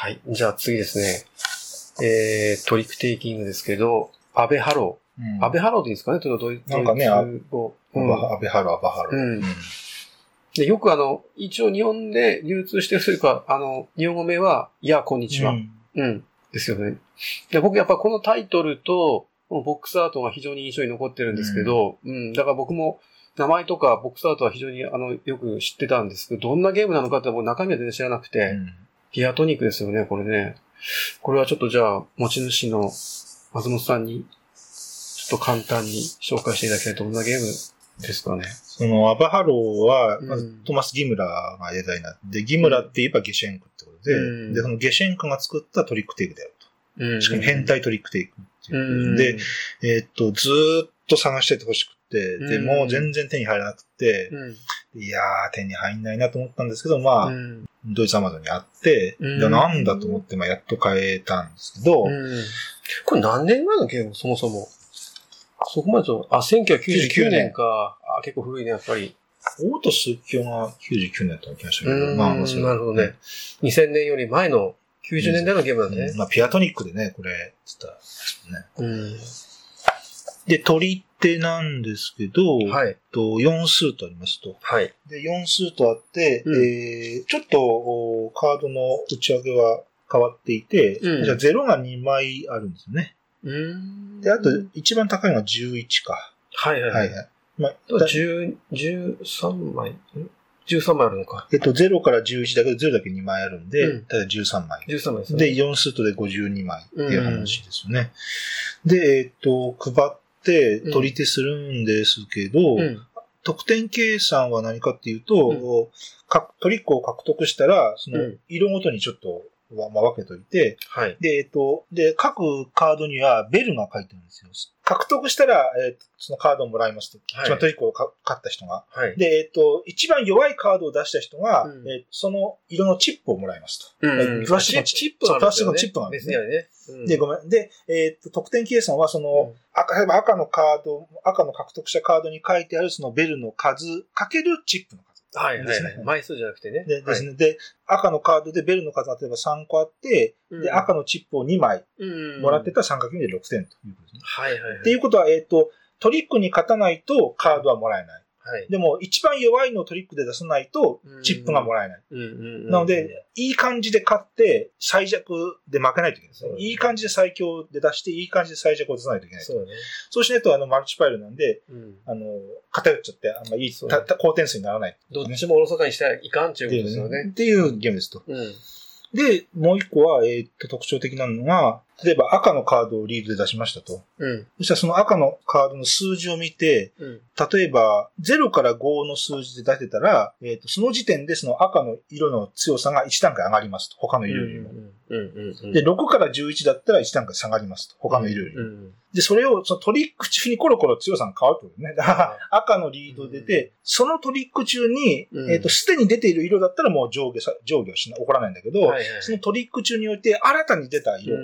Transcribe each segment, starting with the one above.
はい。じゃあ次ですね。えー、トリックテイキングですけど、アベハロうんー。アベハローでいいですかね？どういう、なんかねアうんバアベハロ、アバハロ。うんで、よくあの、一応日本で流通してるというか、あの、日本語名は、いや、こんにちは。うんうん。ですよね。で僕やっぱこのタイトルと、ボックスアートが非常に印象に残ってるんですけど、うん、だから僕も名前とかボックスアートは非常にあの、よく知ってたんですけど、どんなゲームなのかってもう中身は全然知らなくて、うんピアトニックですよね、これね。これはちょっとじゃあ、持ち主の松本さんに、ちょっと簡単に紹介していただきたいと、どんなゲームですかね？そのアバハローは、まずうんトマス・ギムラーがデザイナーで、ギムラって言えばゲシェンクってことで、うんで、そのゲシェンクが作ったトリックテイクだようんと。しかも変態トリックテイクっていうう。ん。で、えーっと、ずーっと探しててほしくて、でうんも全然手に入らなくて、うん。いやー、手に入んないなと思ったんですけど、まあ、うん。ドイツアマゾンにあって、うんでなんだと思って、まあ、やっと買えたんですけど、うんこれ何年前のゲームそもそも？そこまでと、あ、1999年か。あ、結構古いね、やっぱり。オートス教が99年だった気がしたけど、うん、まあ、それなるほどね。2000年より前の90年代のゲームだね。まあ、ピアトニックでね、これ、つったね。うん。で、取り手なんですけど、はい。と4数とありますと。はい。で、4数とあって、うんえー、ちょっとおカードの打ち上げは変わっていて、うんじゃあ0が2枚あるんですよね。うん。で、あと、一番高いのが11か。はいはいは。はいいはい。まあ、とだ10 13枚ん ?13 枚あるのか。えっと、0から11だけど、0だけ2枚あるんで、うんただ13枚。13枚ですね。で、4スートで52枚っていう話ですよね。で、えっと、配って取り手するんですけど、うん。得点計算は何かっていうと、かトリックを獲得したら、そのうん色ごとにちょっと、まあ、分けといて、はい。で、えっと、で、各カードにはベルが書いてるんですよ。獲得したら、えっと、そのカードをもらいますと。はい一番トリックをか勝った人が。はい。で、えっと、一番弱いカードを出した人が、うんえっとその色のチップをもらいますと。うんプラスチックのチップねプラスチックのチップがあるんですねで、ごめん。で、えっと、得点計算は、その、うん赤、赤のカード、赤の獲得したカードに書いてあるそのベルの数かけるチップの数。はいはいはい。枚数じゃなくてね。でですね。で、赤のカードでベルの数が例えば3個あって、はいで、赤のチップを2枚うんもらってたら 3×2 で6点ということですね。はいはいはい。っていうことは、えっ、と、トリックに勝たないとカードはもらえない。はい。でも、一番弱いのをトリックで出さないとうん、チップがもらえない。なので、、いい感じで勝って、最弱で負けないといけないですねいい感じで最強で出して、いい感じで最弱を出さないといけない。そうだね。そうしないと、あの、マルチパイルなんで、うん。あの、偏っちゃって、あんまいい、高点数にならない。どっちもおろそかにしてはいかんっていうことですよね。っていうゲームですと。うん。で、もう一個は、えーっと、特徴的なのが、例えば赤のカードをリードで出しましたと。うん。そしたらその赤のカードの数字を見て、うん。例えば、0から5の数字で出せたら、えーっと、その時点でその赤の色の強さが1段階上がりますと。他の色よりも。うんうんうん。で、6から11だったら1段階下がりますと。他の色よりも。うん。で、それを、そのトリック中にコロコロ強さが変わるってことね。だから、赤のリード出て、そのトリック中に、うんえっ、と、すでに出ている色だったらもう上下さ、上下はしな、起こらないんだけど、はいはいはいそのトリック中において新たに出た色。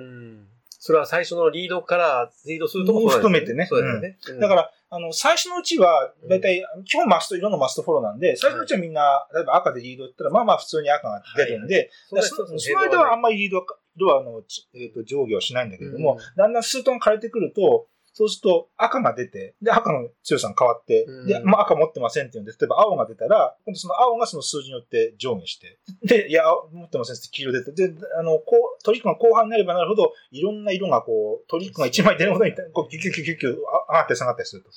うん。それは最初のリードからリードするとも含めてね。そうだよね。うん。だから、あの、最初のうちは、だいたい、基本マスト、色のマストフォローなんで、最初のうちはみんな、例えば赤でリードだったら、まあまあ普通に赤が出るんで、そんなだから一つそその間はあんままりリードは、色はあの、ちえっ、と、上下はしないんだけれども、うん。だんだんスートが枯れてくると、そうすると赤が出て、で、赤の強さが変わって、うんで、まあ赤持ってませんって言うんで、例えば青が出たら、今度その青がその数字によって上下して、で、いや、青持ってませんって黄色出て、で、あの、こう、トリックが後半になればなるほど、いろんな色がこう、トリックが1枚出るほどに、こう、キュキュキュキュキュあ上がって下がったりすると。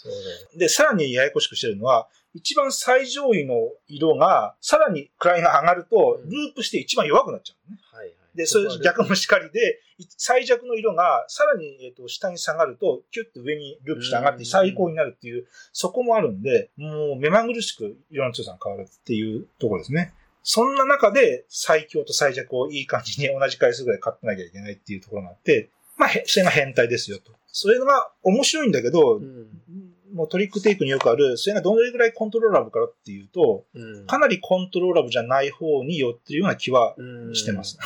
で、さらにややこしくしてるのは、一番最上位の色が、さらに位が上がると、うんループして一番弱くなっちゃうのね。はいはい。で、それ逆もしかりで、い最弱の色がさらに、えっと下に下がると、キュッと上にループして上がってうん最高になるっていう、そこもあるんで、もう目まぐるしく色の強さが変わるっていうところですね。そんな中で最強と最弱をいい感じに同じ回数ぐらい買ってなきゃいけないっていうところがあって、まあ、へそれが変態ですよと。それが面白いんだけど、うん。もうトリックテイクによくある、それがどれぐらいコントローラブかっていうと、うん。かなりコントローラブじゃない方に寄ってるような気はうんしてます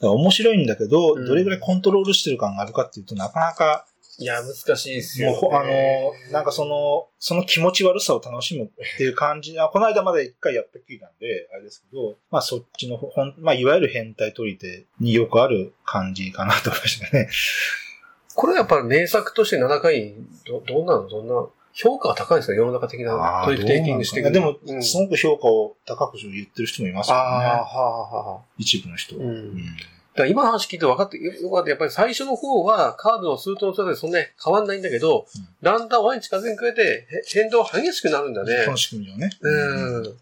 うん面白いんだけど、うんどれぐらいコントロールしてる感があるかっていうとなかなかいや、難しいですよ、もうほ、あの、なんかその、その気持ち悪さを楽しむっていう感じ、あこの間まで一回やったきりなんで、あれですけど、まあそっちのほん、まあいわゆる変態取り手によくある感じかなと思いましたね。これやっぱり名作として7回、ど、どんなの？どんな、評価が高いんですか？世の中的なトリックテイキングしてくる。でも、うんすごく評価を高く言ってる人もいますあよあ、ね。はあ、はあ。一部の人。うんうんだ今の話聞いて分かってよよかった。やっぱり最初の方はカードの数との差でそんなに変わんないんだけど、うんだんだん終わりに近づくにくれてへ変動が激しくなるんだねこ。の仕組みをね。うん。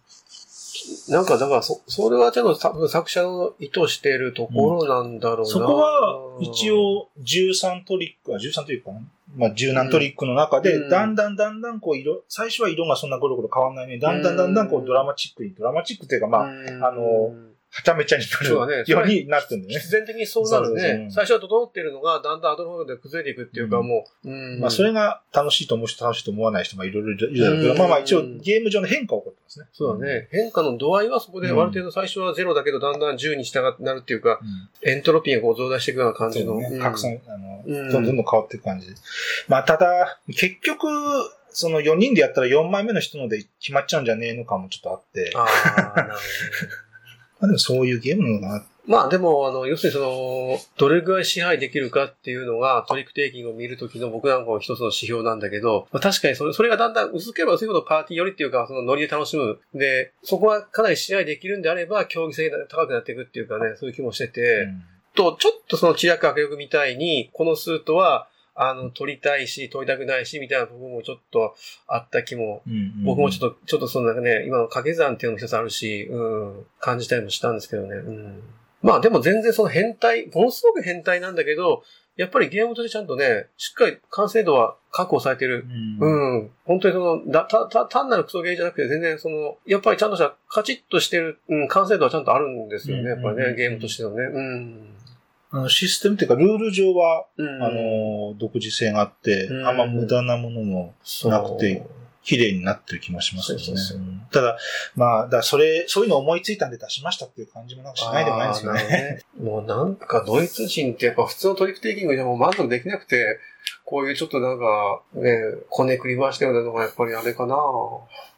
なんか、だから、そ、それはちゃんと多分作者の意図しているところなんだろうな。そこは、一、応、13トリック、あ、13トリックかなまあ、十何トリックの中で、うんだんだんだんだんこう色、最初は色がそんなゴロゴロ変わんないね。だんだんだんだんこうんうドラマチックに、ドラマチックっていうかまあ、うんあの、はちゃめちゃになるようになってるんだよね必。然的にそうなるね。最初は整っているのが、だんだん後の方で崩れていくっていうか、うんもう、うん。まあ、それが楽しいと思う人、楽しいと思わない人がいろいろいるだろうけど、うんまあまあ一応ゲーム上の変化が起こってますね。そうだね。変化の度合いはそこで、ある程度最初はゼロだけど、だんだん10に従ってなるっていうか、うん。エントロピーがこう増大していくような感じの。ね。うん拡散、あの、うんどんどん変わっていく感じで。まあ、ただ、結局、その4人でやったら4枚目の人ので決まっちゃうんじゃねえのかもちょっとあって。ああ、なるほどね。まあでもそういうゲームなのかな。まあでも、あの、要するにその、どれぐらい支配できるかっていうのがトリックテイキングを見るときの僕なんかの一つの指標なんだけど、まあ、確かにそれ、それがだんだん薄ければ薄いほどパーティーよりっていうか、そのノリで楽しむ。で、そこはかなり支配できるんであれば、競技性が高くなっていくっていうかね、そういう気もしてて、うんと、ちょっとその知略悪力みたいに、このスートは、あの、取りたいし、取りたくないし、みたいな部分もちょっとあった気も僕もちょっと、ちょっとそのなんかね、今の掛け算っていうのも一つあるし、うん、感じたりもしたんですけどね。うん。まあでも全然その変態、ものすごく変態なんだけど、やっぱりゲームとしてちゃんとね、しっかり完成度は確保されてる。う。うんん。本当にその、だ、た、た、単なるクソゲーじゃなくて全然その、やっぱりちゃんとしたカチッとしてる、うん、完成度はちゃんとあるんですよね。やっぱりね、うんゲームとしてのね。うん。あのシステムっていうか、ルール上は、うん。あの、独自性があって、うんあんま無駄なものもなくて、綺麗になってる気もしますよね。そうそうそううんただ、まあ、だそれ、そういうの思いついたんで出しましたっていう感じもなんかしないでもないんですよね。ね もうなんかドイツ人ってやっぱ普通のトリックテイキングでも満足できなくて、こういうちょっとなんかね、こねくり回したようなのがやっぱりあれかな。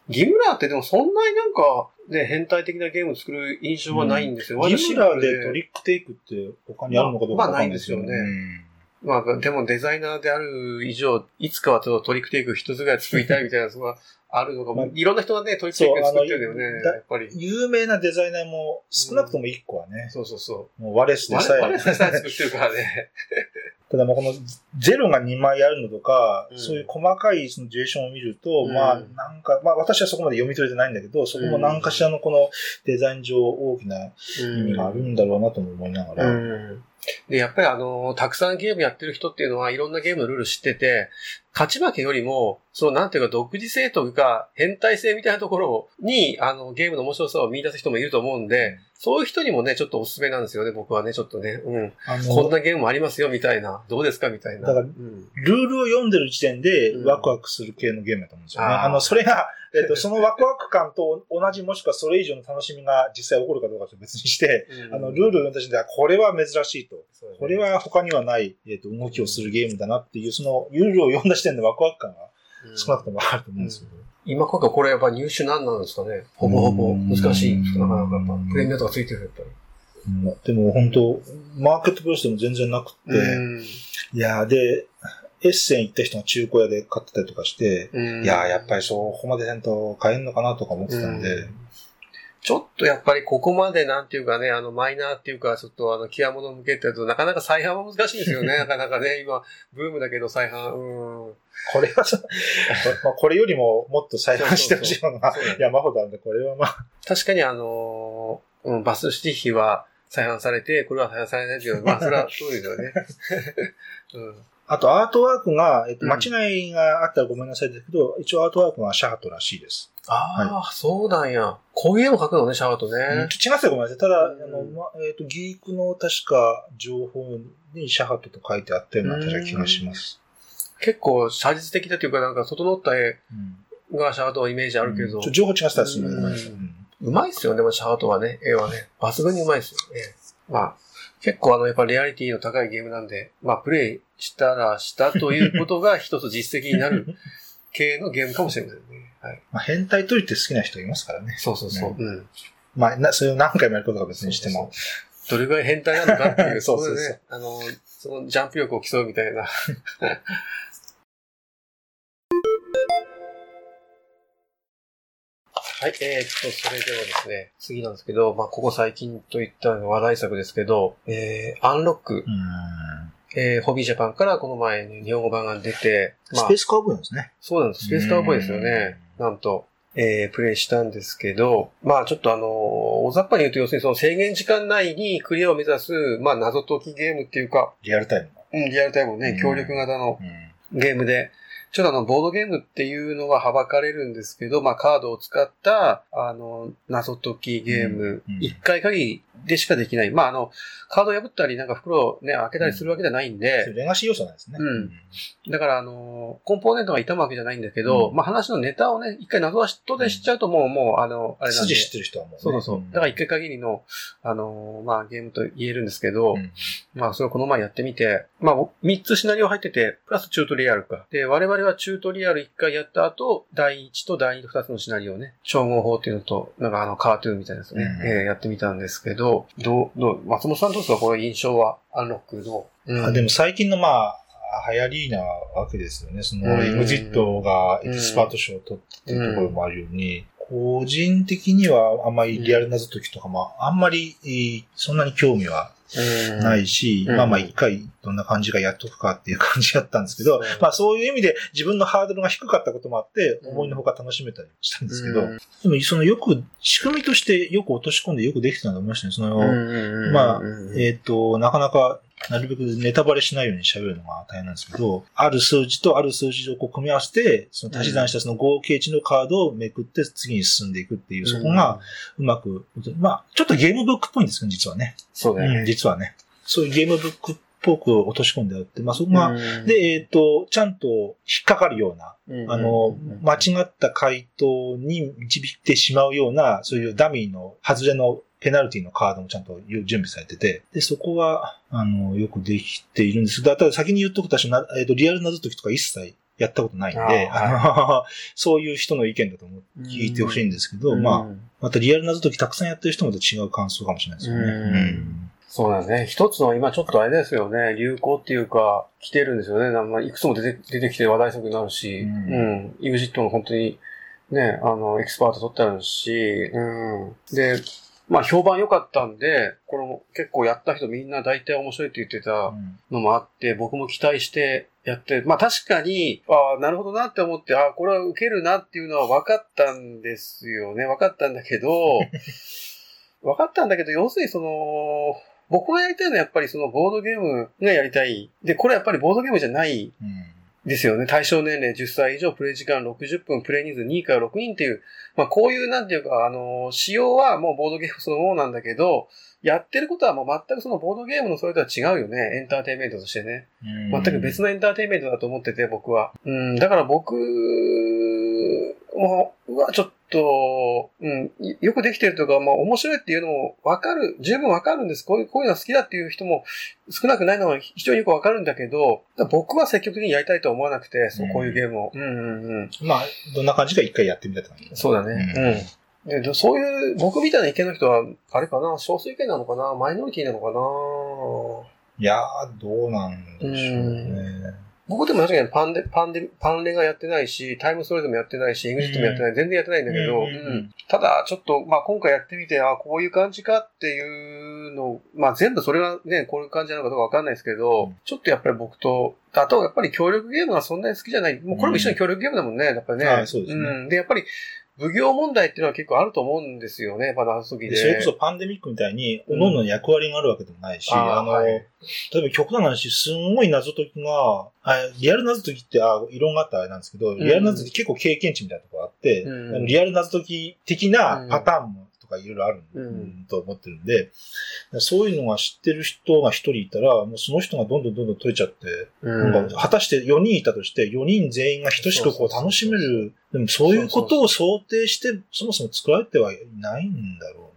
ギムラーってでもそんなになんかね、変態的なゲームを作る印象はないんですよ。ギムラーでトリックテイクって他にあるのかどうかわかんないですよね。まあまあないまあでもデザイナーである以上、いつかはちょっとトリックテイク一つぐらい作りたいみたいなのがあるのかも。まあいろんな人がね、トリックテイク作ってるんだよね、やっぱり。有名なデザイナーも少なくとも1個はね、そうそうそう。もうワレスでさえ。我々さえ作ってるからね。ただもうこのゼロが2枚あるのとか、うんそういう細かいそのジュエーションを見ると、うんまあなんか、まあ私はそこまで読み取れてないんだけど、そこも何かしらのこのデザイン上大きな意味があるんだろうなとも思いながら。うん。で、やっぱりあの、たくさんゲームやってる人っていうのは、いろんなゲームのルール知ってて、勝ち負けよりも、そのなんていうか独自性というか、変態性みたいなところに、あの、ゲームの面白さを見出す人もいると思うんで、そういう人にもね、ちょっとおすすめなんですよね、僕はね、ちょっとね。うん。あのこんなゲームもありますよ、みたいな。どうですか、みたいな。だからうん。ルールを読んでる時点でうんワクワクする系のゲームだと思うんですよね。あーあの、それが、えっと、そのワクワク感と同じもしくはそれ以上の楽しみが実際起こるかどうかと別にして、あの、ルールを読んだ時点で、あこれは珍しいと。これは他にはない、えっと、動きをするゲームだなっていう、そのルールを読んだ時点でワクワク感がうん少なくともあると思うんですよ。今今回これやっぱ入手何なんですかね。ほぼほぼ。難しい。なかなかやっぱ、プレミアとかついてるやっぱり。うんでも本当、マーケットプレスでも全然なくって、うん。いやーで、エッセン行った人が中古屋で買ってたりとかして、うん。いやーやっぱりそう、ここまでせんと買えんのかなとか思ってたんで、うんちょっとやっぱりここまでなんていうかね、あのマイナーっていうか、ちょっとあの、極物向けってやるとなかなか再販は難しいんですよね。なかなかね、今、ブームだけど再販。うん。これはさ、まあこれよりももっと再販してほしいものが山ほどあるんで、これはまあ、確かにあのーうん、バスシティ比は再販されて、これは再販されないっていうのは、まあ、それはそうですよね。うん。あとアートワークが、えっと、うん間違いがあったらごめんなさいですけど、一応アートワークがシャハトらしいです。ああ、そうなんや。こういう絵も描くのね、シャワーとうんね。違ってごめんなさい。ただ、うんあの、ま、えっ、と、ギークの確か情報にシャハトと書いてあったような確か気がします。結構写実的だというか、なんか整った絵うんがシャワーとのイメージあるけど、情報違ってたらすみません。うまいっすよね、シャワーとはね、絵はね。抜群にうまいっすよね。まあ、結構あの、やっぱリアリティの高いゲームなんで、まあ、プレイしたらしたということが一つ実績になる 系のゲームかもしれませんね。はい。まあ、変態取りって好きな人いますからね。そうそうそう。うん。まあ、な、それを何回もやることが別にしても。どれぐらい変態なのかっていう、そうでね。あの、そのジャンプ力を競うみたいな。はい、えー、っと、それではですね、次なんですけど、まあ、ここ最近といった話題作ですけど、えー、アンロックう、ん。えー、ホビージャパンからこの前に日本語版が出て、まあスペー、スカウボーイなんですね。そうなんです。スペースカウボーイですよね。なんと、えー、プレイしたんですけど、まあちょっとあのー大雑把に言うと要するにその制限時間内にクリアを目指す、まあ謎解きゲームっていうか、リアルタイムの。うん、リアルタイムのねう、ん協力型のうん。ゲームで、ちょっとあの、ボードゲームっていうのははばかれるんですけど、まあカードを使った、あの、謎解きゲーム。うんう、ん。一、回限りでしかできない。まああの、カード破ったりなんか袋をね、開けたりするわけじゃないんで、レガシー要素なんですね。うんだから、あの、コンポーネントが傷むわけじゃないんだけど、うんまあ話のネタをね、一回謎は人で知っちゃうともう、もう、あの、あれなんで。筋知ってる人はもうね。そうそう。だから一回限りの、あの、まあゲームと言えるんですけど、うんまあそれをこの前やってみて、まあ三つシナリオ入ってて、プラスチュートリアルか。で、我々はチュートリアル一回やった後、第一と第二と二つのシナリオをね、超合法っていうのと、なんかあの、カートゥーンみたいなやつね、うんえーやってみたんですけど、どう、どう、松本さんどうですかこの印象は、アンロックの。うんあでも最近のまあ、流行りなわけですよね。その、エグジットがエキスパート賞を取ってっていうところもあるように、個人的にはあんまりリアル謎解きとかも、あんまり、えそんなに興味はないし、うん。まあまあ一回どんな感じがやっとくかっていう感じだったんですけど、う。んまあそういう意味で自分のハードルが低かったこともあって、うん。思いのほか楽しめたりしたんですけど、うん。でもそのよく、仕組みとしてよく落とし込んでよくできてたと思いましたね。その、うんまあうんえっ、と、なかなか、なるべくネタバレしないように喋るのが大変なんですけど、ある数字とある数字をこう組み合わせて、その足し算したその合計値のカードをめくって次に進んでいくっていう、そこが、うまく、まあ、ちょっとゲームブックっぽいんですけど、実はね。うん、そうだよね。実はね。そういうゲームブックっぽく落とし込んであって、まあそこが、うんで、えっ、と、ちゃんと引っかかるような、うんあのうん、間違った回答に導いてしまうような、そういうダミーの外れのペナルティのカードもちゃんと準備されてて、で、そこは、あの、よくできているんですけど、ただ先に言っとくと私、なえっ、と、リアル謎解きとか一切やったことないんで、そういう人の意見だと思って聞いてほしいんですけど、まあ、あ、またリアル謎解きたくさんやってる人もと違う感想かもしれないですよね。うんそうだね。一つの今ちょっとあれですよね、流行っていうか、来てるんですよね。なんかいくつも出て出てきて話題作になるし、ううんん。イグジットの本当に、ね、あの、エキスパート取ってあるし、うん。で、まあ評判良かったんで、これも結構やった人みんな大体面白いって言ってたうんのもあって、僕も期待してやって、まあ確かに、ああ、なるほどなって思って、ああ、これは受けるなっていうのは分かったんですよね。分かったんだけど、分かったんだけど、要するにその、僕がやりたいのはやっぱりそのボードゲームがやりたい。で、これやっぱりボードゲームじゃないうんですよね。対象年齢10歳以上、プレイ時間60分、プレイ人数2から6人っていう、まあこういうなんていうか、あの、仕様はもうボードゲームそのものなんだけど、やってることはもう全くそのボードゲームのそれとは違うよね。エンターテインメントとしてね。全く別のエンターテインメントだと思ってて、僕は。うん、だから僕も、うわ、ちょっと、うん、いよくできてるとか、まあ面白いっていうのもわかる、十分わかるんです。こういう、こういうの好きだっていう人も少なくないのは非常によくわかるんだけど、僕は積極的にやりたいとは思わなくて、そうこういうゲームを。うんうんうん。まあ、どんな感じか一回やってみたって感じ。そうだね。うん。で、どそういう、僕みたいな意見の人は、あれかな、少数意見なのかな、マイノリティなのかな？いやー、どうなんでしょうね。僕でも確かにパンデ、パンデ、パンレがやってないし、タイムストレートもやってないし、エグジットもやってない、全然やってないんだけど、うんうんただ、ちょっと、まあ今回やってみて、あこういう感じかっていうの、まあ全部それがね、こういう感じなのかどうかわかんないですけど、うんちょっとやっぱり僕と、あとやっぱり協力ゲームがそんなに好きじゃない。もうこれも一緒に協力ゲームだもんね、やっぱりね。はいそうですねん。で、やっぱり、奉行問題っていうのは結構あると思うんですよね、まだ時で。でそれこそパンデミックみたいに、うん各々の役割があるわけでもないし、あーあの、はい。例えば極端な話、すんごい謎解きが、あリアル謎解きって、あ異論があったらあれなんですけど、リアル謎解き結構経験値みたいなところがあって、うん。あのリアル謎解き的なパターンもとかいろいろある、うん。と思ってるんで、そういうのが知ってる人が一人いたら、もうその人がどんどんどんどん解いちゃって、うん、果たして4人いたとして、4人全員が等しくこう楽しめる、でもそういうことを想定して、そもそも作られてはいないんだろ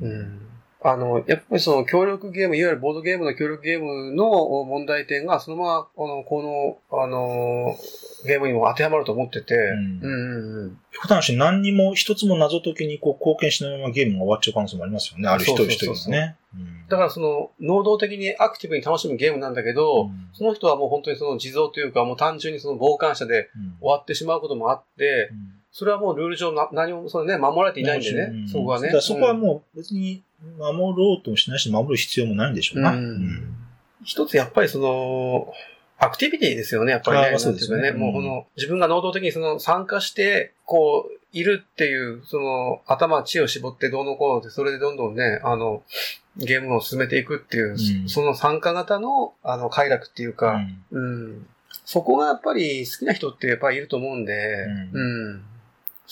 うな。うんあの、やっぱりその協力ゲーム、いわゆるボードゲームの協力ゲームの問題点が、そのまま、あの、この、あの、ゲームにも当てはまると思ってて、うん。うんうんうん。極端な話、何にも一つも謎解きにこう貢献しないままゲームが終わっちゃう可能性もありますよね。ある一人一人ですね。うん。だからその、能動的にアクティブに楽しむゲームなんだけど、うん。その人はもう本当にその地蔵というか、もう単純にその傍観者でうん。終わってしまうこともあって、うんそれはもうルール上な何もそのね、守られていないんでね、うんそこはね。そこはもう別に守ろうともしないし、守る必要もないんでしょうな。うんうん一つやっぱりその、アクティビティですよね、やっぱりね。そうですね。うんもうこの、自分が能動的にその参加して、こう、いるっていう、その、頭、知恵を絞ってどうのこうのって、それでどんどんね、あの、ゲームを進めていくっていう、うんその参加型の、あの、快楽っていううか、んうん。そこがやっぱり好きな人ってやっぱりいると思うんで、ううん。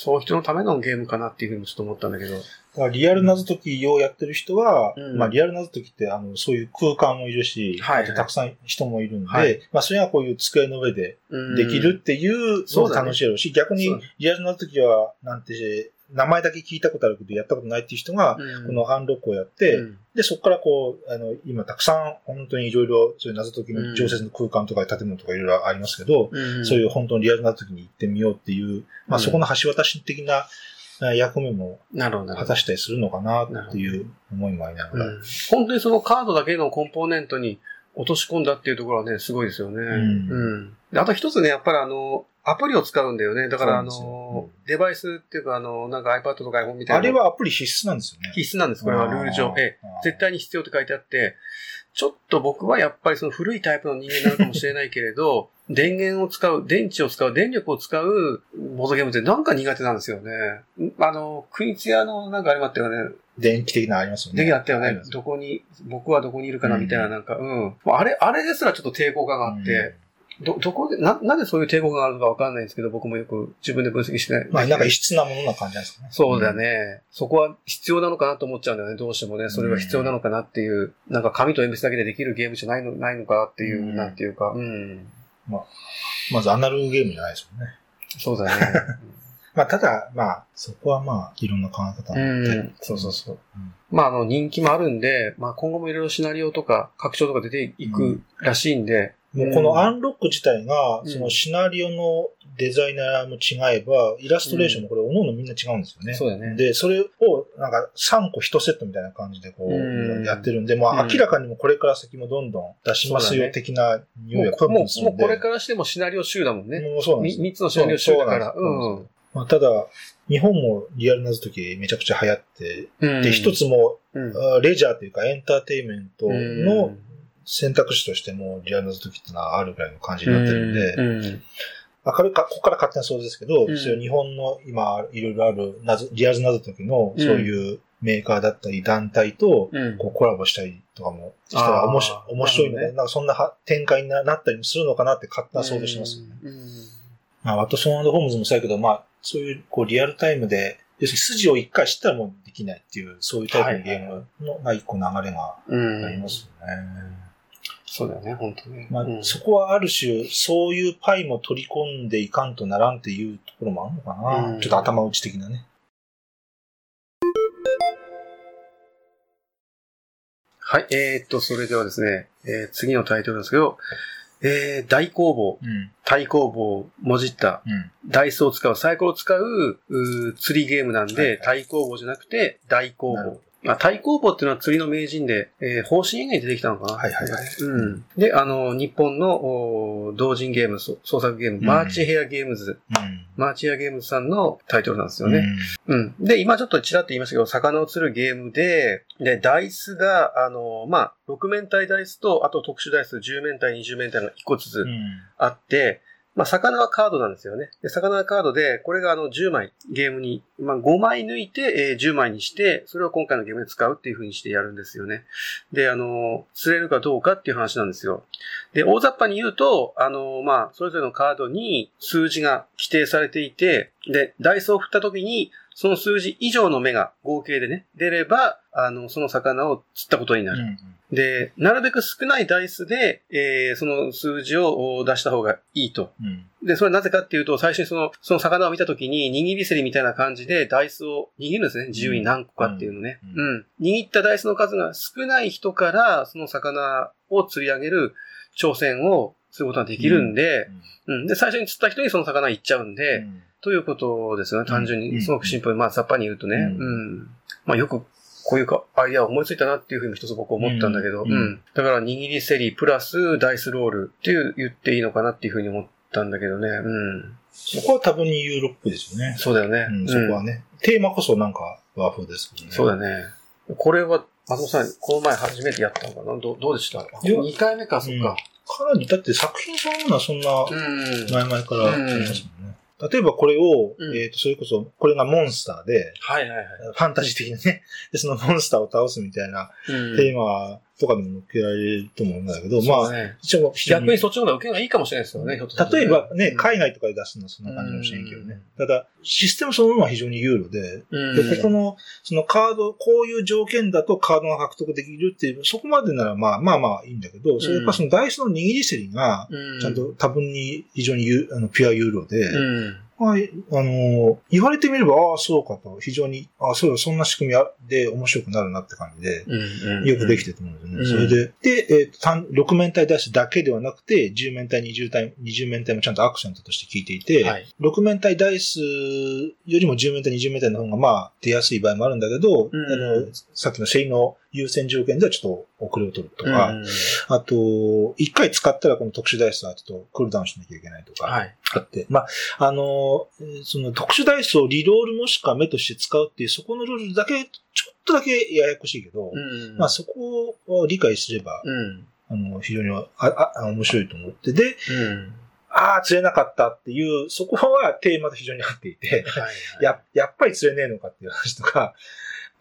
そういう人のためのゲームかなっていうふうにちょっと思ったんだけど。だからリアル謎解きをやってる人は、うん。まあリアル謎解きってあのそういう空間もいるし、はい。あとたくさん人もいるんで、はい。まあそれがこういう机の上でうんできるっていうのがそうだね。楽しいだろうし、逆にリアル謎解きはなんて、名前だけ聞いたことあるけどやったことないっていう人が、うん。このアンロックをやって、うん。で、そこからこう、あの、今たくさん本当にいろいろそういう謎解きの常設の空間とか建物とかいろいろありますけど、うん。そういう本当にリアルな時に行ってみようっていう、まあうん。そこの橋渡し的なあ役目も果た。したりするのかなっていう思いもありながら。うん。本当にそのカードだけのコンポーネントに落とし込んだっていうところはね、すごいですよね。うん。であと一つね、やっぱりあの、アプリを使うんだよね。だからあのデバイスっていうかあの、なんか iPad とか iPhone みたいな。あれはアプリ必須なんですよね。必須なんです、これはルール上。ええ、絶対に必要って書いてあって、ちょっと僕はやっぱりその古いタイプの人間なのかもしれないけれど、電源を使う、電池を使う、電力を使うボードゲームってなんか苦手なんですよね。あの、クイズ屋のなんかありましたよね。電気的なのありますよね。できあったよねどこに、僕はどこにいるかなみたいな、なんか、うん。もうあれ、あれですらちょっと抵抗感があって、ど、どこで、な、なぜそういう抵抗感があるのかわかんないんですけど、僕もよく自分で分析してない。うんまあなんか異質なものな感じなんですかね。そうだよね。そこは必要なのかなと思っちゃうんだよね。どうしてもね。それが必要なのかなっていう、なんか紙と鉛筆だけでできるゲームじゃないの、ないのかっていう、うんなんていうか、うん。まずアナログゲームじゃないですもんね。そうだね。まあただ、まあそこはまあいろんな考え方うがあって。ん。そうそうそう。うんまあ、あの、人気もあるんで、まあ、今後もいろいろシナリオとか、拡張とか出ていくらしいんで、もうこのアンロック自体が、うん。そのシナリオのデザイナーも違えば、イラストレーションもこれ、おのおのみんな違うんですよね。そうだね。で、それを、なんか、3個1セットみたいな感じで、こうやってるんで、まあ、うん。明らかにもこれから先もどんどん出しますよ、的な匂いがもう、もう、これからしてもシナリオ集だもんね。もうそうなんですみ三つのシナリオ集だから。そうなん。まあ、ただ、日本もリアル謎解きめちゃくちゃ流行って、うん。で、一つも、レジャーというかエンターテインメントうのん選択肢としてもリアル謎解きってのはあるぐらいの感じになってるんで、うんまあ、これか、ここから勝手な想像ですけど、うんそういう日本の今、いろいろある謎、リアル謎解きの、そういうメーカーだったり団体と、うんこうコラボしたりとかもしたら面白面白いので、ねなんかそんなは展開にななったりもするのかなって勝手な想像しますよね。うんまあ、ワトソンホームズもそうやけど、まあ、そういう、こう、リアルタイムで、要するに筋を一回知ったらもうできないっていう、そういうタイプのゲームの、が一個流れがうん。ありますよね。そうだよね、本当ね。まあ、うんそこはある種、そういうパイも取り込んでいかんとならんっていうところもあるのかな。うんちょっと頭打ち的なね。はい、えーっと、それではですね、えー次のタイトルですけど、えー、ダイ公望、うん。太公望をもじった、うん。ダイスを使う、サイコロを使う、うー釣りゲームなんで、はいはい太公望じゃなくて、ダイ公望。まあ、太公望っていうのは釣りの名人で、えー、封神演義に出てきたのかなはいはいはいうん。で、あの、日本の同人ゲーム、そ創作ゲーム、うんマーチヘアゲームズ、うん。マーチヘアゲームズさんのタイトルなんですよね。うん。うん。で、今ちょっとちらっと言いましたけど、魚を釣るゲームで、で、ダイスが、あの、まあ、6面体ダイスと、あと特殊ダイス10面体、20面体が1個ずつうん。あって、まあ、魚はカードなんですよね。で、魚はカードで、これがあの10枚ゲームに、まあ、5枚抜いて、え10枚にして、それを今回のゲームで使うっていう風にしてやるんですよね。で、あの、釣れるかどうかっていう話なんですよ。で、大雑把に言うと、あの、まあ、それぞれのカードに数字が規定されていて、で、ダイソーを振った時に、その数字以上の目が合計でね、出れば、あの、その魚を釣ったことになる。で、なるべく少ないダイスで、えー、その数字を出した方がいいと。うん。で、それはなぜかっていうと、最初にその、その魚を見たときに、握り競りみたいな感じで、ダイスを握るんですね。自由に何個かっていうのね。ううんん。握ったダイスの数が少ない人から、その魚を釣り上げる挑戦をすることができるんで、うん。で、最初に釣った人にその魚行っちゃうんで、うんということですよね。単純うんに。すごくシンプルに、まあ、さっぱり言うとね。ううんん。まあ、よく、こういうか、アイデアを思いついたなっていうふうに一つ僕思ったんだけど、ううんん。だから、握り競りプラスダイスロールっていう言っていいのかなっていうふうに思ったんだけどね。うん。そこは多分にユーロっぽいですよね。そうだよね。うん、そこはね。テーマこそなんか和風ですけどね。そうだね。これは、松本さん、この前初めてやったのかな？どどうでした？や ?2 回目か、そっか。かなり、だって作品そのものはそんなうん。前々からありますもんね。例えばこれを、うん。えっ、と、それこそ、これがモンスターで、はいはいはい。ファンタジー的なね、で、そのモンスターを倒すみたいなうん。テーマとかでも乗っけられると思うんだけど、まあ、一応逆にそっちの方が受けがいいかもしれないですよね、例えばね、うん。海外とかで出すのはそんな感じかもしれんけどね。うただ、システムそのものは非常に有料で、うん。で、ここの、そのカード、こういう条件だとカードが獲得できるっていう、そこまでならまあまあまあいいんだけど、それからそのダイスの握り競りが、うん。ちゃんと多分に非常にゆあのピュア有料で、うん。はい、あの、言われてみれば、ああ、そうかと、非常に、ああ、そうだ、そんな仕組みあで面白くなるなって感じで、うんよくできてると思うんですよね。うん。それで、で、えっ、と、単6面体出すだけではなくて、10面体、20体、20面体もちゃんとアクセントとして効いていて、はい。6面体ダイスよりも10面体、20面体の方がまあ出やすい場合もあるんだけど、うん。あのさっきの性能優先条件ではちょっと遅れを取るとか、うんあと、1回使ったらこの特殊ダイスはちょっとクールダウンしなきゃいけないとか、はい。あって、まあ、あの、えーその特殊ダイスをリロールもしくは目として使うっていう、そこのルールだけ、ちょっとだけややこしいけど、うんまあそこを理解すれば、うん。あの、非常にああ面白いと思って、で、うん。ああ、釣れなかったっていう、そこはテーマと非常に合っていて、はい。や、やっぱり釣れねえのかっていう話とか、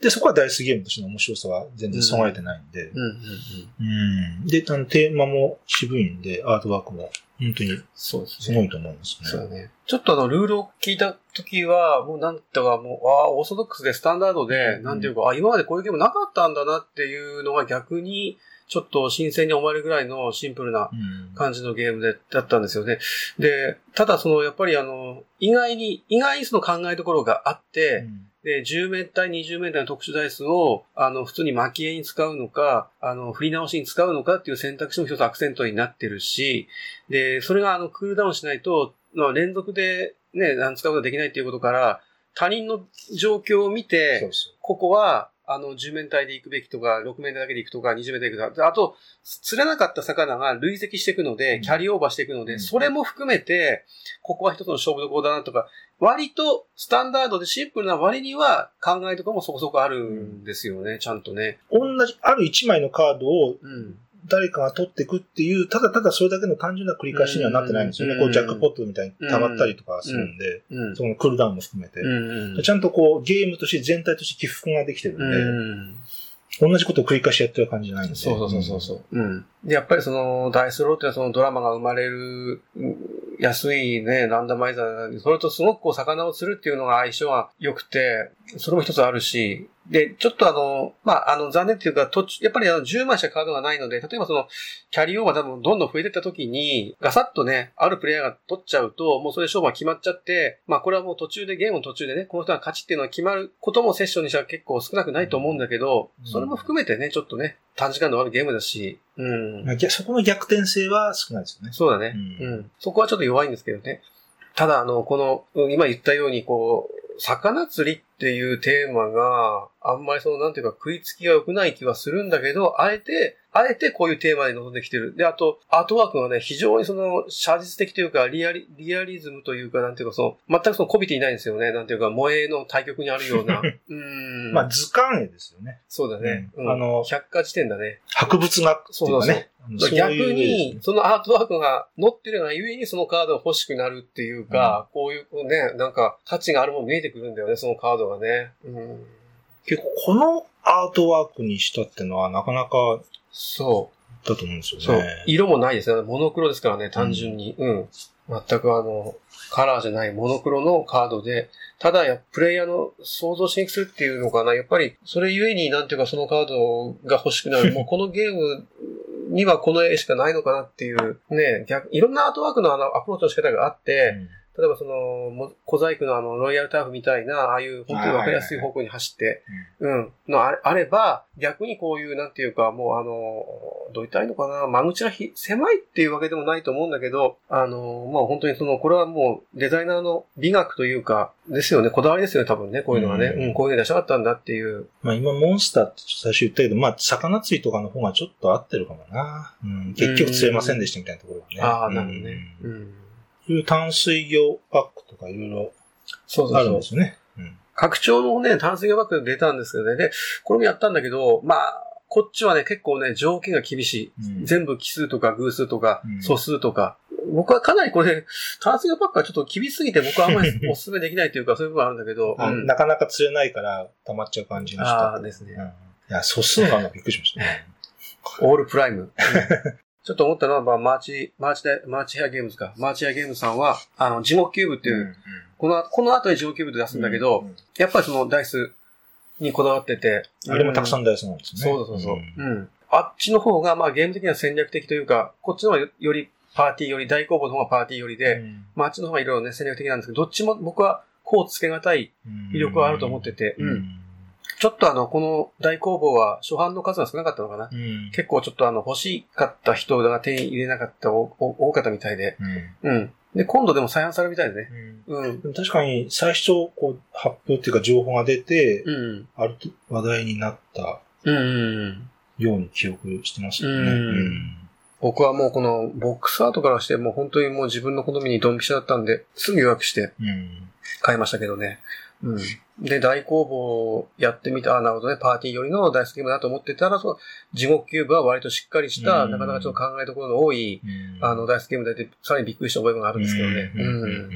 で、そこはダイスゲームとしての面白さは全然損害てないんで、うんうんうん。うん。で、あの、テーマも渋いんで、アートワークも、本当にそうですすごいと思うんですね。そうだね。ちょっとあの、ルールを聞いたときは、もうなんとかもう、ああ、オーソドックスでスタンダードで、うんなんていうか、あ今までこういうゲームなかったんだなっていうのが逆に、ちょっと新鮮に思えるぐらいのシンプルなうん感じのゲームで、だったんですよね。で、ただその、やっぱりあの、意外に、意外にその考えどころがあって、で、10面体、20面体の特殊ダイスを、あの、普通に蒔絵に使うのか、あの、振り直しに使うのかっていう選択肢も一つアクセントになってるし、で、それがあの、クールダウンしないと、まあ、連続でね、使うことができないっていうことから、他人の状況を見そてここは、あの、10面体で行くべきとか、6面体だけで行くとか、20面体で行くとか、あと、釣れなかった魚が累積していくので、うんキャリーオーバーしていくので、うんそれも含めて、ここは一つの勝負どころだなとか、割とスタンダードでシンプルな割には考えとかもそこそこあるんですよね、ちゃんとね。う。同じ、ある1枚のカードをうん。誰かが取っていくっていう、ただただそれだけの単純な繰り返しにはなってないんですよね。うんこう、ジャックポットみたいに溜まったりとかするんで、うん。そのクールダウンも含めて。ちゃんとこう、ゲームとして全体として起伏ができてるんで、うん。同じことを繰り返しやってる感じじゃないんで。そうそうそうそう。うん。で、やっぱりその、ダイスローっていうのはそのドラマが生まれる、うん安いね、ランダマイザーそれとすごくこう、魚を釣るっていうのが相性が良くて、それも一つあるし、で、ちょっとあの、まあ、あの、残念っていうか、途中、やっぱりあの、10枚しかカードがないので、例えばその、キャリーオーバー多分どんどん増えていった時に、ガサッとね、あるプレイヤーが取っちゃうと、もうそれで勝負が決まっちゃって、まあ、これはもう途中で、ゲームの途中でね、この人が勝ちっていうのが決まることもセッションにしては結構少なくないと思うんだけど、うん。それも含めてね、ちょっとね、短時間で終わるゲームだし、うん。そこの逆転性は少ないですよね。そうだね、ううんん。そこはちょっと弱いんですけどね。ただ、あの、この、うん今言ったように、こう、魚釣りっていうテーマがあんまりその、なんていうか食いつきが良くない気はするんだけど、あえて、あえてこういうテーマで臨んできてる。で、あと、アートワークがね、非常にその、写実的というか、リアリ、リアリズムというか、なんていうか、その、全くその、こびていないんですよね。なんていうか、萌えの対極にあるような。うん。まあ、図鑑絵ですよね。そうだね。うんあの百科事典だね。博物学っていうかね。そう逆に、そのアートワークが載ってるがゆえにそのカードが欲しくなるっていうか、こういうね、なんか価値があるもの見えてくるんだよね、そのカードがね。うん、結構このアートワークにしたってのはなかなかそだと思うんですよう。そうね。。色もないですね。モノクロですからね、単純に。うん。全くあの、カラーじゃないモノクロのカードで、ただや、プレイヤーの想像しにくくするっていうのかな。やっぱり、それゆえになんていうかそのカードが欲しくなる。もうこのゲームにはこの絵しかないのかなっていう、ね、逆、いろんなアートワークのあのアプローチの仕方があって、例えばその、も小細工のあの、ロイヤルターフみたいな、ああいう本当にわかりやすい方向に走って、うん、のあれあれば、逆にこういう、なんていうか、もうあの、どう言ったらいいのかな、間口がひ狭いっていうわけでもないと思うんだけど、あの、まあ本当にその、これはもうデザイナーの美学というか、ですよね、こだわりですよね、多分ね、こういうのがね、うんうん、こういうの出したかったんだっていう。まあ今、モンスターって最初言ったけど、まあ、魚釣りとかの方がちょっと合ってるかもな。うん、結局釣れませんでしたみたいなところがね。ああ、なるほどね。う。うんういう淡水魚パックとかいろいろあるそうそうそう。んですよね。うん。拡張のね、淡水魚バッグ出たんですけどね。で、これもやったんだけど、まあ、こっちはね、結構ね、条件が厳しい。うん全部奇数とか偶数とかうん素数とか。僕はかなりこれ、淡水魚バッグはちょっと厳しすぎて僕はあんまり お勧めできないというか、そういう部分あるんだけど。なかなか釣れないから溜まっちゃう感じの人。ああ、ですね。うん。いや、素数なのびっくりしましたね。オールプライム。うんちょっと思ったのは、まあ、マーチ、マーチで、マーチヘアゲームズか。マーチヘアゲームズさんは、あの、地獄キューブっていう、この、この後で地獄キューブで出すんだけど、うんやっぱりそのダイスにこだわってて。あれもたくさんんダイスなんですね。そうそうそう。んうん。あっちの方が、まあゲーム的には戦略的というか、こっちの方がよよりパーティーより、大工房の方がパーティーよりで、うんまああっちの方がいろいろね、戦略的なんですけど、どっちも僕は、こうつけがたい魅力はあると思ってて、うん。ちょっとあの、この大工房は初版の数が少なかったのかな。うん。結構ちょっとあの、欲しかった人が手に入れなかったおお多かったみたいで、うん。うん。で、今度でも再販されるみたいでね。うんうん。でも確かに最初、こう、発表っていうか情報が出て、うん。あると話題になったうんうん。ように記憶してますよね。うん僕はもうこのボックスアートからしてもう本当にもう自分の好みにドンピシャだったんで、すぐ予約してうん。うん。買いましたけどね。うん。で、大工房やってみた、あ、なるほどね、パーティー寄りのダイスゲームだと思ってたら、そう、地獄キューブは割としっかりした、うん。なかなかちょっと考えどころの多い、うん。あの、ダイスゲームでて、さらにびっくりした覚えがあるんですけどね。うん。うん。うん。うん。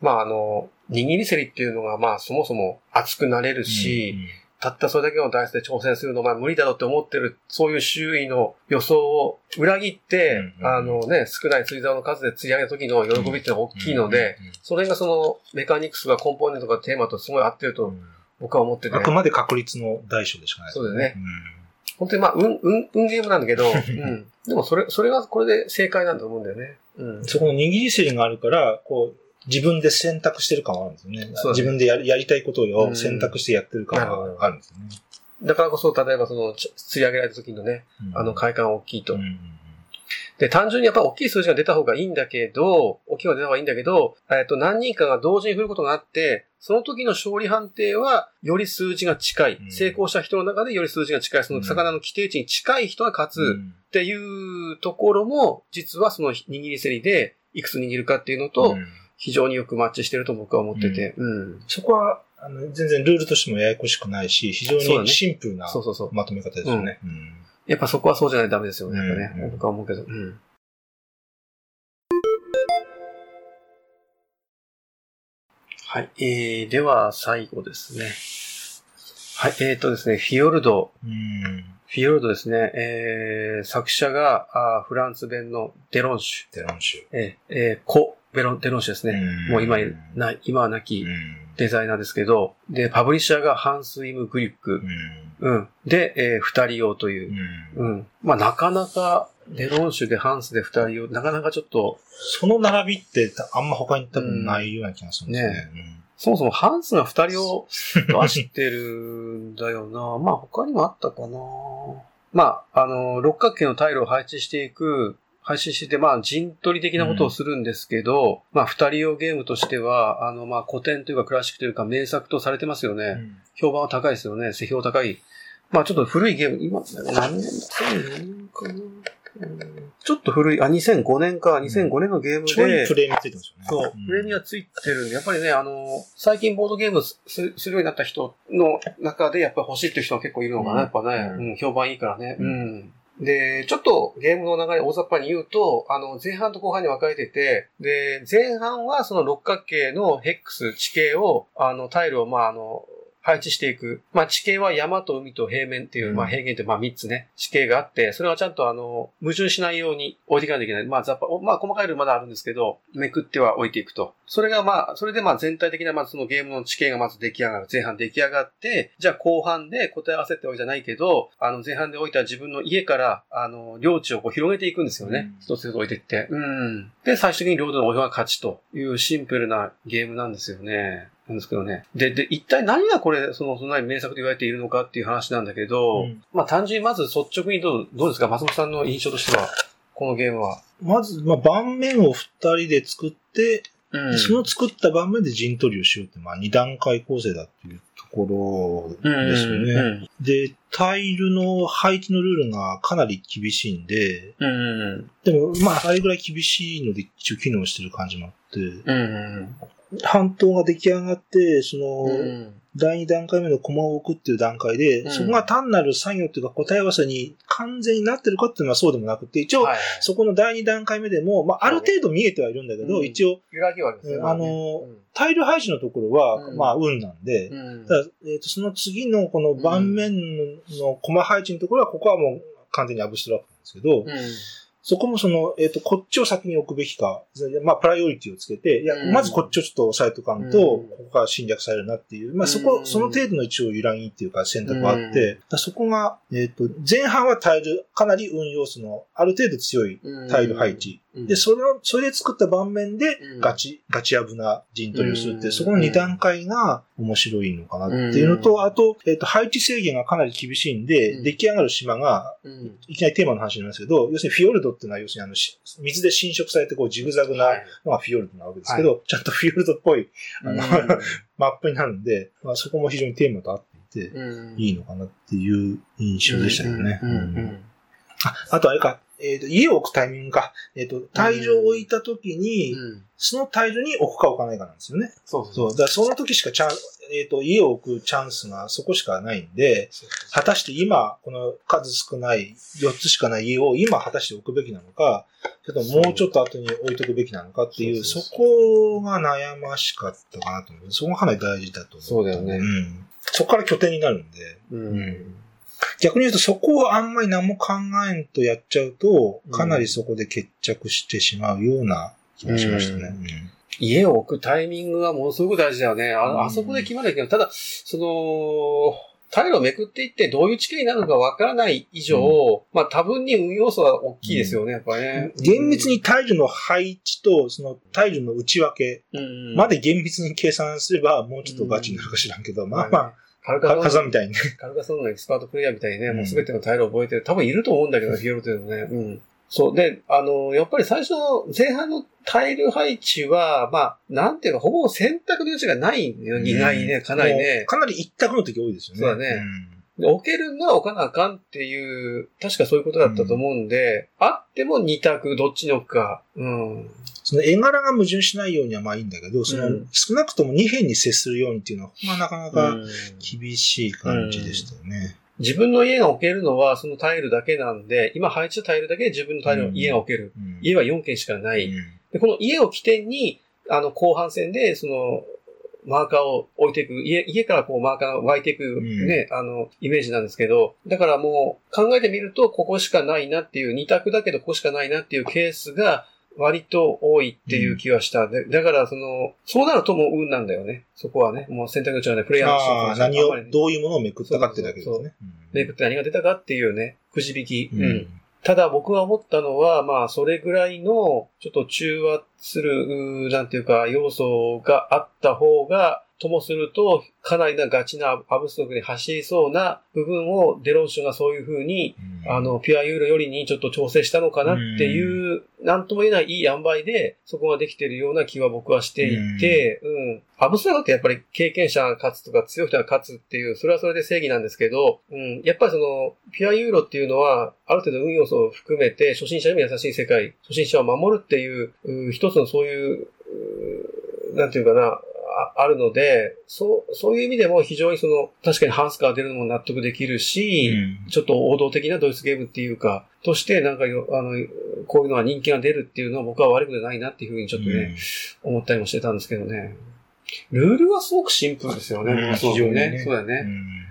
まあ、あの、握り競りっていうのが、まあ、そもそも熱くなれるし、たったそれだけのダイスで挑戦するの、まあ無理だろうって思ってる、そういう周囲の予想を裏切って、うんうんあのね、少ない釣り竿の数で釣り上げた時の喜びっていうのが大きいので、それがそのメカニクスがコンポーネントとかテーマとすごい合ってるとうんうん僕は思っててあ、くまで確率の大小でしかないそうだよね。本当にまあ、運、運、運ゲームなんだけど、うん。でもそれ、それがこれで正解なんだと思うんだよね。うんうん。そこの握り競りがあるから、こう、自分で選択してる感はあるんですよね。ね自分でやりやりたいことうんを選択してやってる感はあるんですよね。だからこそ、例えばその、ち釣り上げられた時のね、うんあの快感は大きいと。うんうんで、単純にやっぱ大きい数字が出た方がいいんだけど、大きい方が出た方がいいんだけど、えっと、何人かが同時に振ることがあって、その時の勝利判定は、より数字が近い。うん成功した人の中でより数字が近い。その魚の規定値に近い人が勝つうんっていうところも、実はその握り競りで、いくつ握るかっていうのとう、ん非常によくマッチしてると僕は思ってて。うん。そこは、あの、全然ルールとしてもややこしくないし、非常にシンプルなそうそうそう。まとめ方ですよね。うんやっぱそこはそうじゃないとダメですよね。やっぱね。うん僕は思うけど。うん。はい。えー、では最後ですね。はい。えーとですね、フィヨルド。うん。フィヨルドですね。えー、作者があーフランス弁のデロンシュ。デロン州。えー、えー、コ・ベロン、デロンシュですね。うんもう今いない、今はなきうんデザイナーですけど、で、パブリッシャーがハンス・イム・グリュック。うん。で、えー、二人用というう。んうん。まあ、なかなか、デロンシュでハンスで二人用、なかなかちょっと、その並びってあんま他に多分ないような気がするんですよね。そもそもハンスが二人を出してるんだよな。まあ他にもあったかな。まあ、あの、六角形のタイルを配置していく、配置してて、まあ陣取り的なことをするんですけど、まあ二人用ゲームとしては、あの、まあ古典というかクラシックというか名作とされてますよね。うん評判は高いですよね。世評高い。まあちょっと古いゲーム、今、何年 ?2004 年かちょっと古い、あ、2005年か、2005年のゲームで。ちょいプレイについてますよね。そう、んプレミアついてるんで、やっぱりね、あの、最近ボードゲームすするようになった人の中で、やっぱり欲しいっていう人が結構いるのかな、うんやっぱね、うんうん、評判いいからね。ううんん。で、ちょっとゲームの流れ大雑把に言うと、あの、前半と後半に分かれてて、で、前半はその六角形のヘックス、地形を、あの、タイルを、まあ、あの、配置していく。まあ地形は山と海と平面っていう、うんまあ平原ってまあ3つね、地形があって、それはちゃんとあの、矛盾しないように置いていかないといけない。まあ雑把、まあ細かいルールまだあるんですけど、めくっては置いていくと。それがまあ、それでまあ全体的なまずそのゲームの地形がまず出来上がる。前半出来上がって、じゃあ後半で答え合わせってわけじゃないけど、あの前半で置いた自分の家から、あの、領地をこう広げていくんですよね。うん一つずつ置いていって。うん。で、最終的に領土のおが勝ちというシンプルなゲームなんですよね。なんですけどね。で、で、一体何がこれ、その、そんなに名作と言われているのかっていう話なんだけど、うんまあ単純にまず率直にどう、どうですか？松本さんの印象としては、このゲームは。まず、まあ、盤面を二人で作って、うんその作った盤面で陣取りをしようって、まあ、二段階構成だっていうところですよね。うんで、タイルの配置のルールがかなり厳しいんで、うん。うん。でも、まあ、あれぐらい厳しいので一応機能してる感じもあって、うん。半島が出来上がって、その、うん。第二段階目の駒を置くっていう段階で、うん。そこが単なる作業っていうか答え合わせに完全になってるかっていうのはそうでもなくて、一応、はい。そこの第二段階目でも、まあ、ある程度見えてはいるんだけど、うん。一応、あのタイル配置のところは、うん。まあ、運なんで、えーとその次のこの盤面のコマ配置のところは、ここはもう完全にアブストラクトなんですけど、うん。そこもその、えっ、と、こっちを先に置くべきか、まあ、プライオリティをつけて、いや、うん。まずこっちをちょっと押さえとかんと、うん。ここが侵略されるなっていう、まあ、そこ、うん。その程度の一応揺らぎっていうか選択があって、そこが、えっ、と、前半はタイル、かなり運要素のある程度強いタイル配置。うん。で、それを、それで作った盤面でうん、ガチ、ガチ危な陣取りをするって、うん。そこの二段階が面白いのかなっていうのと、うん。あと、えっ、と、配置制限がかなり厳しいんで、うん。出来上がる島が、うん。いきなりテーマの話になりますけど、要するにフィヨルドっていうのは、要するにあの、し水で侵食されてこうジグザグなはい。のがフィヨルドなわけですけど、ちゃんとフィヨルドっぽいあのうん。マップになるんで、まあ、そこも非常にテーマと合っていて、うん。いいのかなっていう印象でしたよね。ああとあれか、えっ、と、家を置くタイミングか。えっ、と、タイルを置いた時に、うん。そのタイルに置くか置かないかなんですよね。そうそうそう。だからその時しかチャン、えっ、と、家を置くチャンスがそこしかないんで、果たして今、この数少ない、4つしかない家を今果たして置くべきなのか、ちょっともうちょっと後に置いとくべきなのかっていう、そこが悩ましかったかなと思う。そこがかなり大事だと思う。そうだよねうん。そこから拠点になるんで、ううんん。逆に言うとそこをあんまり何も考えんとやっちゃうと、かなりそこで決着してしまうような気がしましたね。うん。家を置くタイミングはものすごく大事だよね。うん。ああそこで決まるけど、ただ、その、タイルをめくっていってどういう地形になるのかわからない以上、まあ多分に運要素は大きいですよね、やっぱね。厳密にタイルの配置と、そのタイルの内訳うん、まで厳密に計算すれば、もうちょっとガチになるか知らんけど、まあまあ、カルカソンみたいにね。カルカソンのエキスパートプレイヤーみたいにね、うんもうすべてのタイルを覚えてる。多分いると思うんだけど、フィヨルトでもね。うん。そう。で、あの、やっぱり最初の前半のタイル配置は、まあ、なんていうか、ほぼ選択の余地がないよ。意外にね、かなりね。かなり一択の時多いですよね。そうだねで置けるのは置かなあかんっていう、確かそういうことだったと思うんで、あっても二択、どっちに置くか。うん。その絵柄が矛盾しないようにはまあいいんだけど、その、うん少なくとも二辺に接するようにっていうのは、まあなかなかうん厳しい感じでしたよね。自分の家が置けるのはそのタイルだけなんで、今配置したタイルだけで自分のタイルのうん家が置ける。うん家は4軒しかない。うんで、この家を起点に、あの、後半戦で、その、マーカーを置いていく、家、家からこうマーカーが湧いていくんね、あの、イメージなんですけど、だからもう考えてみると、ここしかないなっていう、二択だけどここしかないなっていうケースが割と多いっていう気はした。でだから、その、そうなるともう運なんだよね。そこはね。もう選択肢はね、プレイヤーのああ、何をどういうものをめくったかってだけですね。めくって何が出たかっていうね、くじ引き。うんうんただ僕が思ったのは、まあ、それぐらいの、ちょっと中和する、なんていうか、要素があった方が、ともすると、かなりなガチなアブストクに走りそうな部分を、デローションがそういう風に、うんあの、ピュアユーロよりにちょっと調整したのかなっていう、なんとも言えないいい塩梅で、そこができているような気は僕はしていて、うん。アブストラクトってやっぱり経験者が勝つとか強い人が勝つっていう、それはそれで正義なんですけど、うん。やっぱりその、ピュアユーロっていうのは、ある程度運要素を含めて、初心者にも優しい世界、初心者を守るっていう、う一つのそういう、うなんていうかな、ああるので、そう、そういう意味でも非常にその、確かにハンスカー出るのも納得できるし、うんちょっと王道的なドイツゲームっていうか、としてなんかよ、あの、こういうのは人気が出るっていうのは僕は悪くないなっていうふうにちょっとね、思ったりもしてたんですけどね。ルールはすごくシンプルですよね。うんそう非常にねそうだよね。うん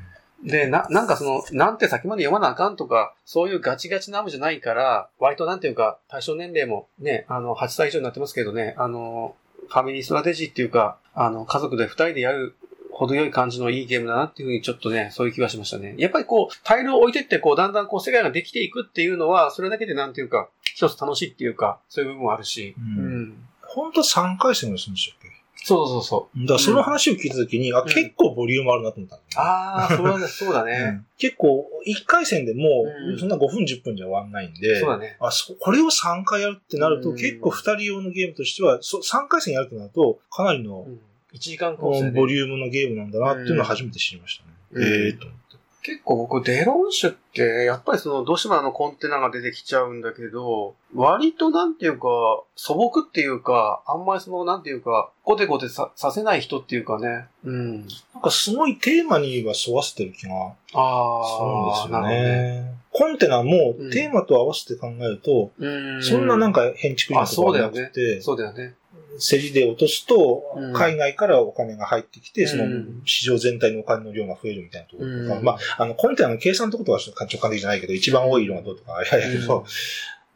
で、な、なんかその、なんて先まで読まなあかんとか、そういうガチガチなゲームじゃないから、割となんていうか、対象年齢もね、あの、8歳以上になってますけどね、あの、ファミリーストラテジーっていうか、あの、家族で2人でやる、程よい感じのいいゲームだなっていうふうにちょっとね、そういう気がしましたね。やっぱりこう、タイルを置いてって、こう、だんだんこう、世界ができていくっていうのは、それだけでなんていうか、一つ楽しいっていうか、そういう部分もあるし。うんほんと3回戦もするんでしたっけそうそうそう。だからその話を聞いたときに、あ、ん結構ボリュームあるなと思ったああ、それはね、そうだね。うん結構、1回戦でもう、んそんな5分10分じゃ終わんないんで、そうだね。あ、そ、これを3回やるってなると、うん結構2人用のゲームとしては、そ3回戦やるとなると、かなりのうん。1時間コースで、ね。ボリュームのゲームなんだなっていうのを初めて知りましたね。うんええと思って。結構僕、デロンシュって、やっぱりその、どうしてもあのコンテナが出てきちゃうんだけど、割となんていうか、素朴っていうか、あんまりその、なんていうか、コテコテささせない人っていうかね。うん。なんかすごいテーマには沿わせてる気がああ、するんですよね。コンテナもうんテーマと合わせて考えると。うん。そんななんか変築なところはなくあて、そうだよね。競りで落とすとうん、海外からお金が入ってきて、うんその市場全体のお金の量が増えるみたいなところとか、うんまあ、あの、コンテナの計算とかは直感的じゃないけど、一番多い色がどうとかあれやけど、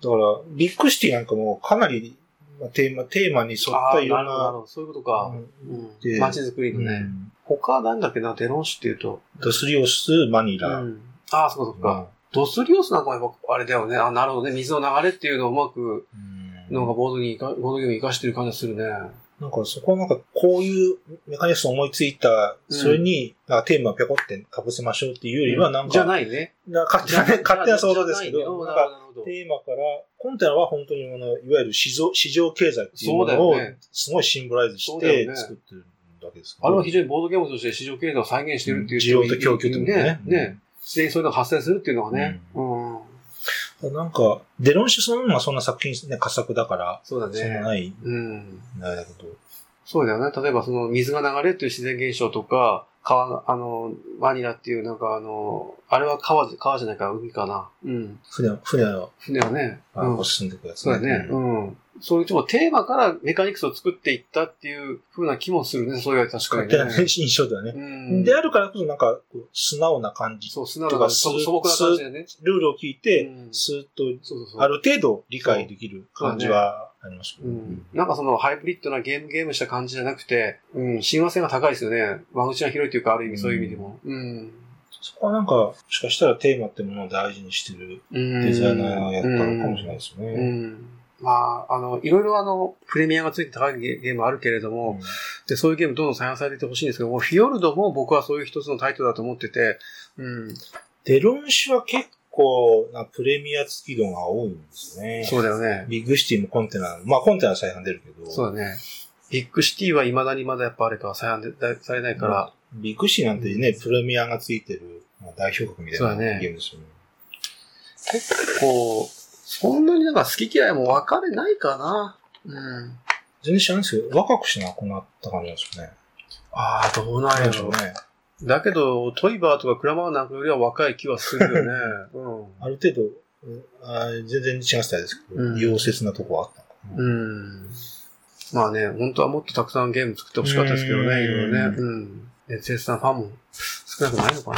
だから、ビッグシティなんかもかなり、まあ、テーマ、テーマに沿ったいろんなるほど、なるな、ほど。そういうことか。街づくりのね。うん他なんだっけな、デロンシュっていうと。ドスリオス、マニラ、うん。ああ、そうかそうか。ドスリオスなんかもやっぱあれだよね。あ、なるほどね。水の流れっていうのをうまく、うんなんかボードにか、ボードゲームに活かしてる感じがするね。なんかそこはなんかこういうメカニズムを思いついた、うんそれになんかテーマをぴょこってかぶせましょうっていうよりは、なんか、じゃないね。な勝手なね、勝手な想像ですけど、なんか。テーマから、コンテナは本当にあの、いわゆる市場市場経済っていうものをすごいシンボライズして作ってるわけですけど。あれは非常にボードゲームとして市場経済を再現してるっていう需要と供給ってことね。ね。自然にそういうのが発生するっていうのはね。うん。うんなんか、デロンシュそのものはそんな作品、ね、佳作だから、そうだそんなね。ない、うん。あれだけど。そうだよね。例えばその水が流れるっていう自然現象とか、川が、あの、マニラっていうなんかあの、あれは川じ、川じゃないか、海かな。うん。船、船を、船はね。うんあこう。進んでいくやつ、そうだね。うん。そういうちょっとテーマからメカニクスを作っていったっていう風な気もするね。そういう確かにね。印象ではね。うん。であるからこそなんか、素直な感じ。そう、素直な素素朴な感じでね。ルールを聞いてうん、スーッと。ある程度理解できる感じはありますけどねうん。なんかそのハイブリッドなゲームゲームした感じじゃなくて、うん、親和性が高いですよね。間口が広いというか、ある意味そういう意味でも。うん。そこはなんか、もしかしたらテーマってものを大事にしてるうんデザイナーがやったのかもしれないですようね。ん。まあ、あの、いろいろあの、プレミアがついて高いゲゲームあるけれども、で、そういうゲームどんどん採用されてほしいんですけども、フィヨルドも僕はそういう一つのタイトルだと思ってて、うん。デロンシュは結構なプレミア付き度が多いんですね。そうだよね。ビッグシティもコンテナ、まあコンテナは再販出るけど、そうだね。ビッグシティは未だにまだやっぱあれか、再販でだされないから、ビッグシティなんてね、プレミアがついてる、まあ、代表格みたいなゲームですよね。結構、そんなになんか好き嫌いも分かれないかな。うん。全然知らないですけど、若くしなくなった感じなんですよね。ああ、どうなんなんやろでしょうね。だけど、トイバーとかクラマーなんかよりは若い気はするよね。うん。ある程度、うんあー全然違うスタイルですけど、うん溶接なとこはあったのかな。うん。まあね、本当はもっとたくさんゲーム作ってほしかったですけどね、うんいろいろね。うん。で、絶賛ファンも少なくないのかな。